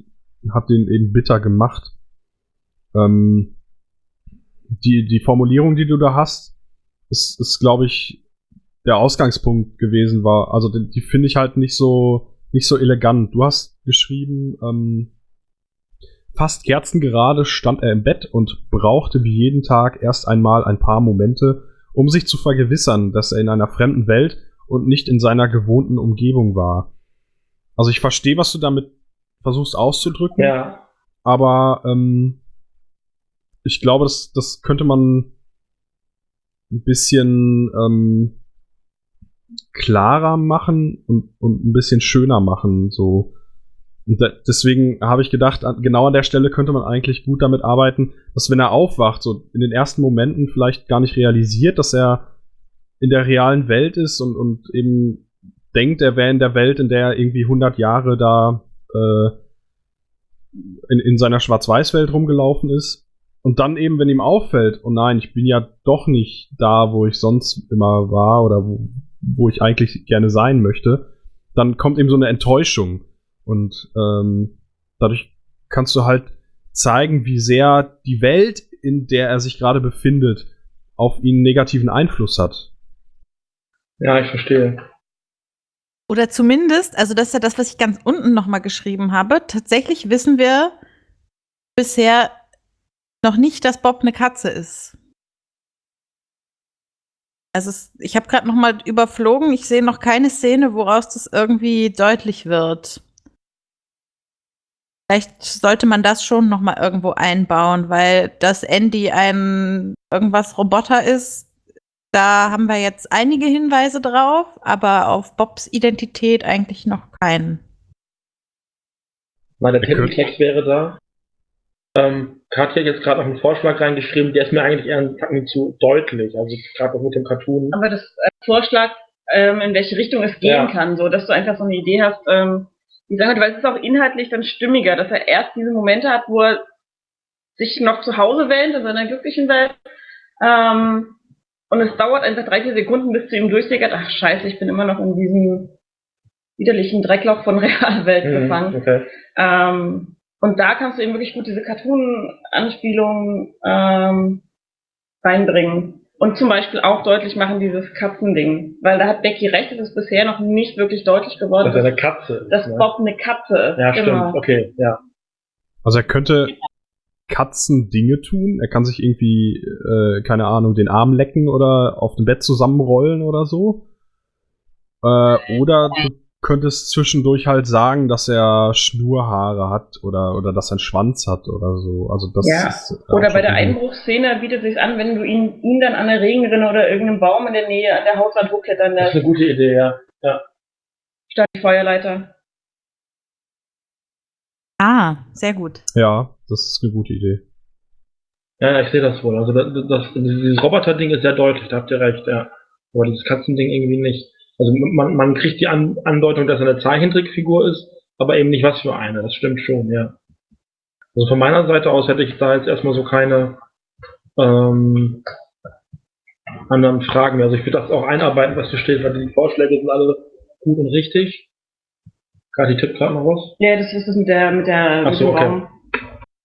hat den eben bitter gemacht. Ähm, die, die Formulierung, die du da hast, ist, ist glaube ich, der Ausgangspunkt gewesen war. Also die, die finde ich halt nicht so, nicht so elegant. Du hast geschrieben, ähm, fast kerzengerade stand er im Bett und brauchte wie jeden Tag erst einmal ein paar Momente, um sich zu vergewissern, dass er in einer fremden Welt und nicht in seiner gewohnten Umgebung war. Also ich verstehe, was du damit versuchst auszudrücken, Ja, aber ähm, ich glaube, das, das könnte man ein bisschen ähm, klarer machen und, und ein bisschen schöner machen. So. Und da, deswegen habe ich gedacht, an, genau an der Stelle könnte man eigentlich gut damit arbeiten, dass wenn er aufwacht, so in den ersten Momenten vielleicht gar nicht realisiert, dass er in der realen Welt ist und, und eben denkt, er wäre in der Welt, in der er irgendwie 100 Jahre da äh, in, in seiner Schwarz-Weiß-Welt rumgelaufen ist. Und dann eben, wenn ihm auffällt, oh nein, ich bin ja doch nicht da, wo ich sonst immer war oder wo, wo ich eigentlich gerne sein möchte, dann kommt eben so eine Enttäuschung. Und ähm, dadurch kannst du halt zeigen, wie sehr die Welt, in der er sich gerade befindet, auf ihn negativen Einfluss hat. ja, ich verstehe. Oder zumindest, also das ist ja das, was ich ganz unten nochmal geschrieben habe. Tatsächlich wissen wir bisher noch nicht, dass Bob eine Katze ist. Also es, ich habe gerade nochmal überflogen. Ich sehe noch keine Szene, woraus das irgendwie deutlich wird. Vielleicht sollte man das schon nochmal irgendwo einbauen, weil dass Andy ein irgendwas Roboter ist, da haben wir jetzt einige Hinweise drauf, aber auf Bobs Identität eigentlich noch keinen. Können- Titeltext wäre da. Ähm, Katja hat jetzt gerade noch einen Vorschlag reingeschrieben, der ist mir eigentlich eher ein Tacken zu deutlich. Also gerade auch mit dem Cartoon. Aber das äh, Vorschlag, ähm, in welche Richtung es gehen Ja. kann, so dass du einfach so eine Idee hast, ähm, die Sache, weil es ist auch inhaltlich dann stimmiger, dass er erst diese Momente hat, wo er sich noch zu Hause wähnt in seiner glücklichen Welt. Ähm, und es dauert einfach drei, vier Sekunden, bis zu ihm durchsickert, ach scheiße, ich bin immer noch in diesem widerlichen Dreckloch von Realwelt Mhm, gefangen. okay. Ähm, und da kannst du eben wirklich gut diese Cartoon-Anspielungen ähm, reinbringen. Und zum Beispiel auch deutlich machen dieses Katzending. Weil da hat Becky recht, es ist bisher noch nicht wirklich deutlich geworden, Dass er eine Katze ist. dass ne? Bob eine Katze ist. Ja, genau. stimmt. Okay, ja. Also er könnte Katzen Dinge tun. Er kann sich irgendwie, äh, keine Ahnung, den Arm lecken oder auf dem Bett zusammenrollen oder so. Äh, oder du könntest zwischendurch halt sagen, dass er Schnurhaare hat oder, oder dass er einen Schwanz hat oder so. Also das Ja, ist, äh, Oder bei der Einbruchsszene bietet sich an, wenn du ihn, ihn dann an der Regenrinne oder irgendeinem Baum in der Nähe an der Hauswand hochklettern Das ist lässt, eine gute Idee, ja. statt die Feuerleiter. Ah, sehr gut. Ja, das ist eine gute Idee. Ja, ich sehe das wohl. Also das, das, dieses Roboter-Ding ist sehr deutlich, da habt ihr recht, ja. Aber dieses Katzending irgendwie nicht. Also man, man kriegt die An Andeutung, dass er eine Zeichentrickfigur ist, aber eben nicht was für eine. Das stimmt schon, ja. Also von meiner Seite aus hätte ich da jetzt erstmal so keine ähm, anderen Fragen mehr. Also ich würde das auch einarbeiten, was hier steht, weil die Vorschläge sind alle gut und richtig. Kati tippt gerade noch was. Ja, das ist das mit der, mit der, Ach mit so, okay.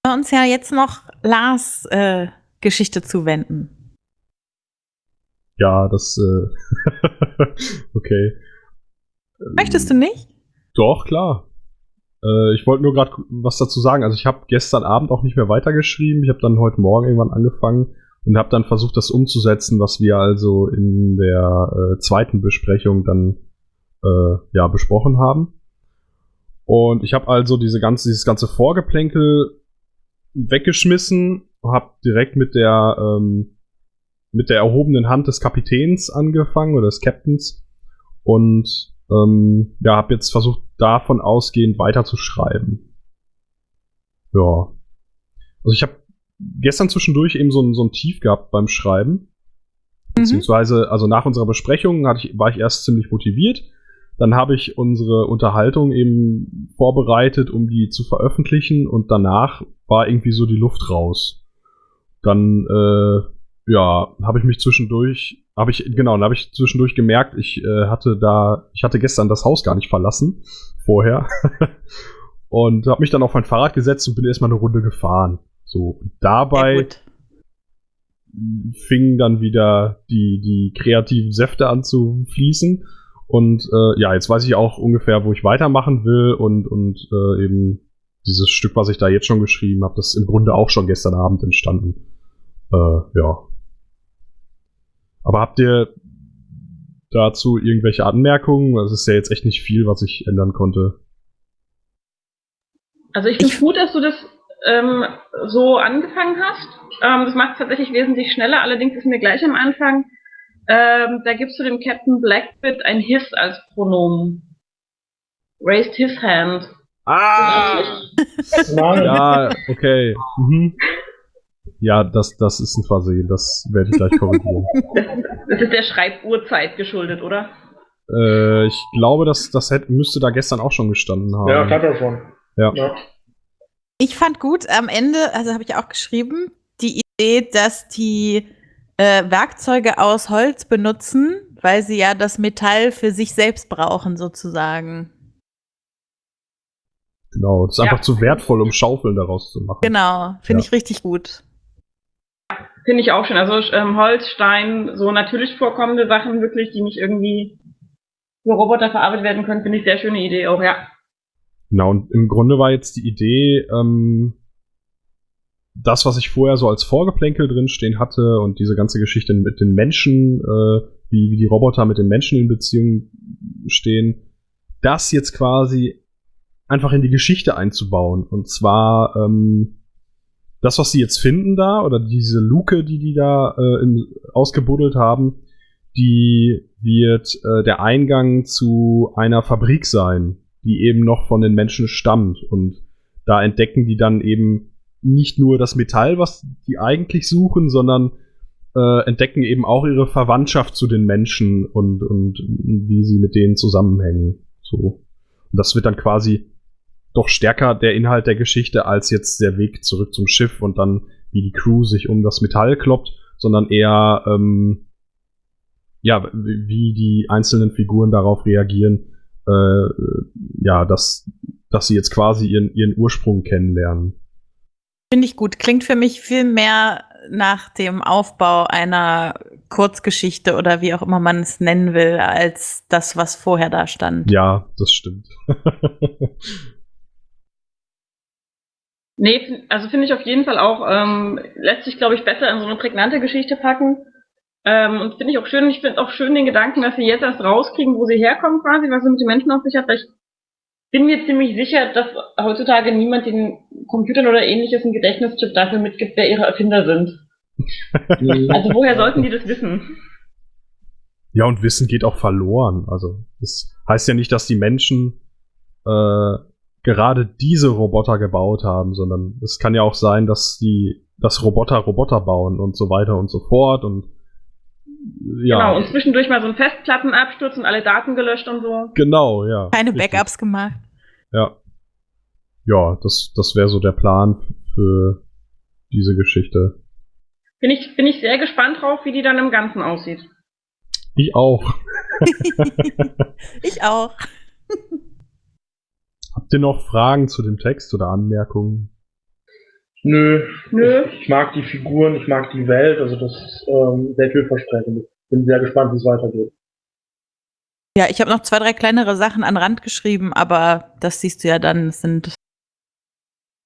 Wir uns ja jetzt noch Lars äh, Geschichte zuwenden. Ja, das, äh, okay. Möchtest du nicht? Doch, klar. Äh, ich wollte nur gerade was dazu sagen. Also ich habe gestern Abend auch nicht mehr weitergeschrieben. Ich habe dann heute Morgen irgendwann angefangen und habe dann versucht, das umzusetzen, was wir also in der äh, zweiten Besprechung dann äh, ja besprochen haben. Und ich habe also diese ganze, dieses ganze Vorgeplänkel weggeschmissen, habe direkt mit der ähm, mit der erhobenen Hand des Kapitäns angefangen oder des Captains und ähm, ja, habe jetzt versucht, davon ausgehend weiterzuschreiben. Ja. Also ich habe gestern zwischendurch eben so ein, so ein Tief gehabt beim Schreiben. Beziehungsweise, also nach unserer Besprechung hatte ich, war ich erst ziemlich motiviert. Dann habe ich unsere Unterhaltung eben vorbereitet, um die zu veröffentlichen und danach war irgendwie so die Luft raus. Dann, äh, ja, habe ich mich zwischendurch, habe ich, genau, dann habe ich zwischendurch gemerkt, ich äh, hatte da, ich hatte gestern das Haus gar nicht verlassen, vorher. und habe mich dann auf mein Fahrrad gesetzt und bin erstmal eine Runde gefahren. So, dabei fingen dann wieder die, die kreativen Säfte an zu fließen. Und äh, ja, jetzt weiß ich auch ungefähr, wo ich weitermachen will und, und äh, eben dieses Stück, was ich da jetzt schon geschrieben habe, das ist im Grunde auch schon gestern Abend entstanden. Äh, ja. Aber habt ihr dazu irgendwelche Anmerkungen? Das ist ja jetzt echt nicht viel, was ich ändern konnte. Also ich finde es gut, dass du das ähm, so angefangen hast. Ähm, das macht es tatsächlich wesentlich schneller. Allerdings ist mir gleich am Anfang, ähm, da gibst du dem Captain Blackbit ein His als Pronomen. Raised his hand. Ah! Ja, okay. Mhm. Ja, das, das ist ein Versehen. Das werde ich gleich korrigieren. Das ist der Schreibuhrzeit geschuldet, oder? Äh, ich glaube, das, das hätte, müsste da gestern auch schon gestanden haben. Ja, hat er schon. Ja. ja. Ich fand gut am Ende, also habe ich auch geschrieben, die Idee, dass die äh, Werkzeuge aus Holz benutzen, weil sie ja das Metall für sich selbst brauchen, sozusagen. Genau, das ist Ja. einfach zu wertvoll, um Schaufeln daraus zu machen. Genau, finde Ja. ich richtig gut. Finde ich auch schön. Also ähm, Holz, Stein, so natürlich vorkommende Sachen wirklich, die nicht irgendwie für Roboter verarbeitet werden können, finde ich sehr schöne Idee auch, ja. Genau, und im Grunde war jetzt die Idee, ähm, das, was ich vorher so als Vorgeplänkel drinstehen hatte und diese ganze Geschichte mit den Menschen, äh, wie, wie die Roboter mit den Menschen in Beziehung stehen, das jetzt quasi einfach in die Geschichte einzubauen. Und zwar ähm, das, was sie jetzt finden da, oder diese Luke, die die da äh, in, ausgebuddelt haben, die wird äh, der Eingang zu einer Fabrik sein, die eben noch von den Menschen stammt. Und da entdecken die dann eben nicht nur das Metall, was die eigentlich suchen, sondern äh, entdecken eben auch ihre Verwandtschaft zu den Menschen und, und wie sie mit denen zusammenhängen. So. Und das wird dann quasi doch stärker der Inhalt der Geschichte als jetzt der Weg zurück zum Schiff und dann wie die Crew sich um das Metall kloppt, sondern eher ähm, ja wie die einzelnen Figuren darauf reagieren, äh, ja, dass dass sie jetzt quasi ihren ihren Ursprung kennenlernen. Finde ich gut. Klingt für mich viel mehr nach dem Aufbau einer Kurzgeschichte oder wie auch immer man es nennen will, als das, was vorher da stand. Ja, das stimmt. Nee, also finde ich auf jeden Fall auch, ähm, lässt sich, glaube ich, besser in so eine prägnante Geschichte packen. Ähm, und finde ich auch schön, ich finde auch schön den Gedanken, dass sie jetzt erst rauskriegen, wo sie herkommen quasi, was sie mit den Menschen auf sich hat, weil ich bin mir ziemlich sicher, dass heutzutage niemand den Computern oder ähnliches einen Gedächtnischip dafür mitgibt, wer ihre Erfinder sind. also woher sollten die das wissen? Ja, und Wissen geht auch verloren. Also das heißt ja nicht, dass die Menschen äh, gerade diese Roboter gebaut haben, sondern es kann ja auch sein, dass die dass Roboter Roboter bauen und so weiter und so fort und ja. Genau, und zwischendurch mal so ein Festplattenabsturz und alle Daten gelöscht und so. Genau, ja. Keine richtig. Backups gemacht. Ja. Ja, das, das wäre so der Plan für diese Geschichte. Bin ich, bin ich sehr gespannt drauf, wie die dann im Ganzen aussieht. Ich auch. ich auch. Habt ihr noch Fragen zu dem Text oder Anmerkungen? Nö, Nö. Ich, ich, mag die Figuren, ich mag die Welt, also das ist ähm, sehr vielversprechend. Ich bin sehr gespannt, wie es weitergeht. Ja, ich habe noch zwei, drei kleinere Sachen an Rand geschrieben, aber das siehst du ja dann, sind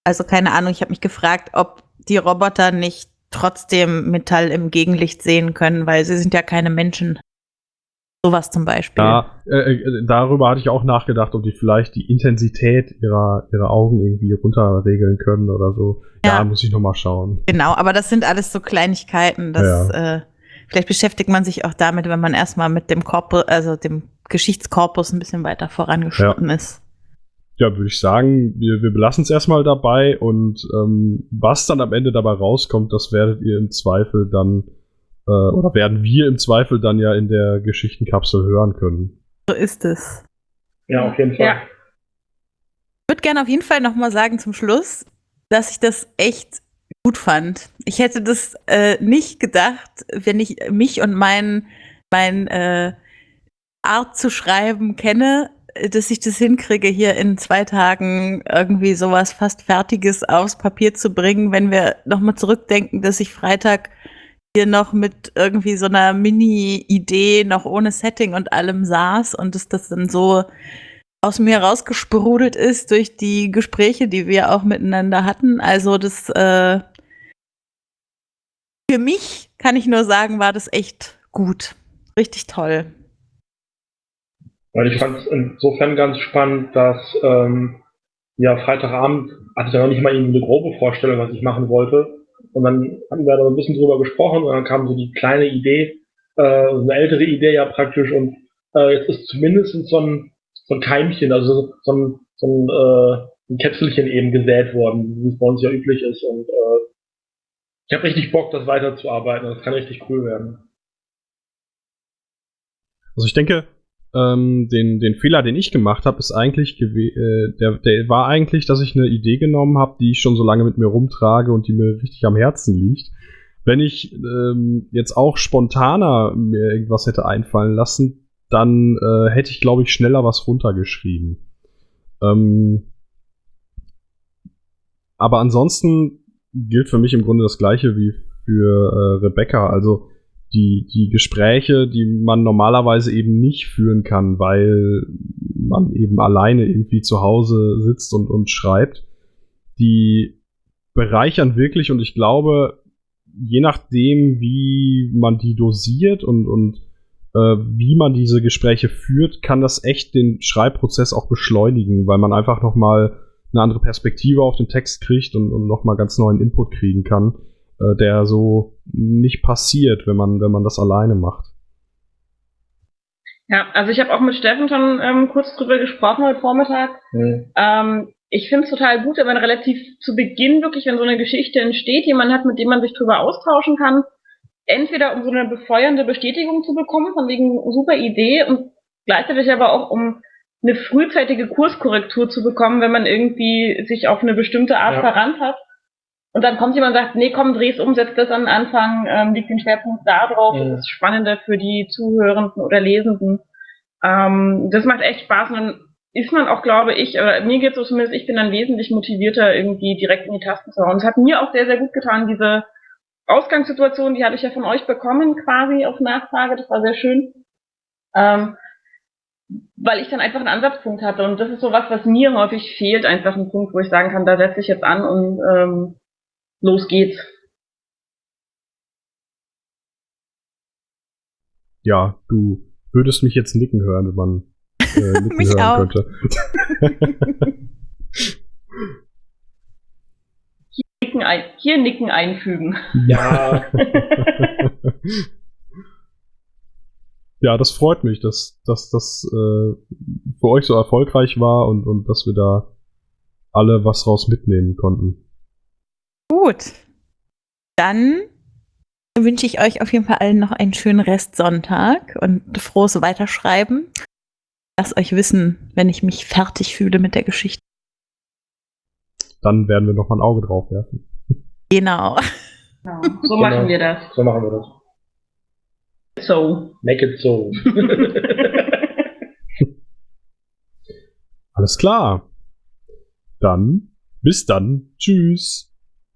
also keine Ahnung, ich habe mich gefragt, ob die Roboter nicht trotzdem Metall im Gegenlicht sehen können, weil sie sind ja keine Menschen. Sowas zum Beispiel. Ja, äh, äh, darüber hatte ich auch nachgedacht, ob die vielleicht die Intensität ihrer, ihrer Augen irgendwie runterregeln können oder so. Ja, ja muss ich nochmal schauen. Genau, aber das sind alles so Kleinigkeiten. Das, ja. äh, vielleicht beschäftigt man sich auch damit, wenn man erstmal mit dem Korpus, also dem Geschichtskorpus ein bisschen weiter vorangeschritten ja. ist. Ja, würde ich sagen, wir, wir belassen es erstmal dabei und ähm, was dann am Ende dabei rauskommt, das werdet ihr im Zweifel dann äh, oder werden wir im Zweifel dann ja in der Geschichtenkapsel hören können. So ist es. Ja, auf jeden Fall. Ja. Ich würde gerne auf jeden Fall nochmal sagen zum Schluss, dass ich das echt gut fand. Ich hätte das äh, nicht gedacht, wenn ich mich und mein, mein äh, Art zu schreiben kenne, dass ich das hinkriege, hier in zwei Tagen irgendwie sowas fast Fertiges aufs Papier zu bringen, wenn wir nochmal zurückdenken, dass ich Freitag hier noch mit irgendwie so einer Mini-Idee, noch ohne Setting und allem saß und dass das dann so aus mir rausgesprudelt ist durch die Gespräche, die wir auch miteinander hatten. Also das äh, für mich kann ich nur sagen, war das echt gut. Richtig toll. Weil ich fand es insofern ganz spannend, dass ähm, ja Freitagabend hatte ich ja noch nicht mal irgendwie eine grobe Vorstellung, was ich machen wollte. Und dann haben wir da ein bisschen drüber gesprochen und dann kam so die kleine Idee, äh, eine ältere Idee ja praktisch und äh, jetzt ist zumindest so ein, so ein Keimchen, also so ein, so ein, äh, ein Käpselchen eben gesät worden, wie es bei uns ja üblich ist. Und äh, ich habe richtig Bock, das weiterzuarbeiten. Das kann richtig cool werden. Also ich denke, ähm, den, den Fehler, den ich gemacht habe, ist eigentlich äh, der, der war eigentlich, dass ich eine Idee genommen habe, die ich schon so lange mit mir rumtrage und die mir richtig am Herzen liegt. Wenn ich ähm, jetzt auch spontaner mir irgendwas hätte einfallen lassen, dann äh, hätte ich, glaube ich, schneller was runtergeschrieben. Ähm, aber ansonsten gilt für mich im Grunde das gleiche wie für äh, Rebecca. Also die, die Gespräche, die man normalerweise eben nicht führen kann, weil man eben alleine irgendwie zu Hause sitzt und, und schreibt, die bereichern wirklich und ich glaube, je nachdem, wie man die dosiert und, und äh, wie man diese Gespräche führt, kann das echt den Schreibprozess auch beschleunigen, weil man einfach nochmal eine andere Perspektive auf den Text kriegt und, und nochmal ganz neuen Input kriegen kann äh, der so nicht passiert, wenn man, wenn man das alleine macht. Ja, also ich habe auch mit Steffen schon ähm, kurz drüber gesprochen heute Vormittag. Mhm. Ähm, ich finde es total gut, wenn man relativ zu Beginn wirklich, wenn so eine Geschichte entsteht, jemand hat, mit dem man sich drüber austauschen kann, entweder um so eine befeuernde Bestätigung zu bekommen, von wegen super Idee und gleichzeitig aber auch um eine frühzeitige Kurskorrektur zu bekommen, wenn man irgendwie sich auf eine bestimmte Art ja. verrannt hat. Und dann kommt jemand und sagt, nee, komm, dreh's um, setz das an den Anfang, ähm, liegt den Schwerpunkt da drauf, ja. das ist spannender für die Zuhörenden oder Lesenden. Ähm, das macht echt Spaß und dann ist man auch, glaube ich, oder mir geht so zumindest, ich bin dann wesentlich motivierter, irgendwie direkt in die Tasten zu hauen. Es hat mir auch sehr, sehr gut getan, diese Ausgangssituation, die habe ich ja von euch bekommen, quasi auf Nachfrage, das war sehr schön. Ähm, weil ich dann einfach einen Ansatzpunkt hatte und das ist so was, was mir häufig fehlt, einfach ein Punkt, wo ich sagen kann, da setze ich jetzt an und ähm, los geht's. ja, du würdest mich jetzt nicken hören, wenn man äh, nicken Mich hören auch. könnte. Nicken ein, hier Nicken einfügen. Ja, Ja, das freut mich, dass, dass das äh, für euch so erfolgreich war und, und dass wir da alle was raus mitnehmen konnten. Gut. Dann wünsche ich euch auf jeden Fall allen noch einen schönen Restsonntag und frohes Weiterschreiben. Lasst euch wissen, wenn ich mich fertig fühle mit der Geschichte. Dann werden wir noch mal ein Auge drauf werfen. Genau. Genau. So machen wir das. so machen wir das. So. Make it so. Alles klar. Dann, bis dann.